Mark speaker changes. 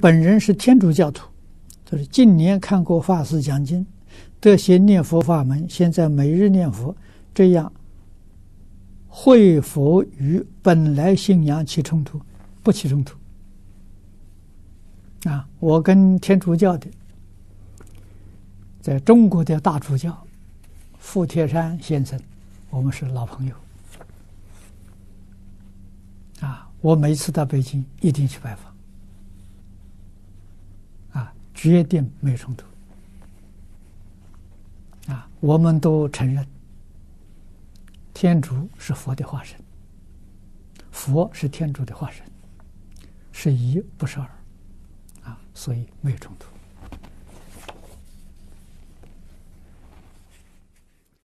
Speaker 1: 本人是天主教徒，就是近年看过法师讲经，得些念佛法门，现在每日念佛，这样会佛与本来信仰起冲突？不起冲突。啊，我跟天主教的，在中国的大主教傅铁山先生，我们是老朋友。啊，我每次到北京一定去拜访。决定没有冲突。啊，我们都承认，天主是佛的化身，佛是天主的化身，是一不是二啊。所以没有冲突。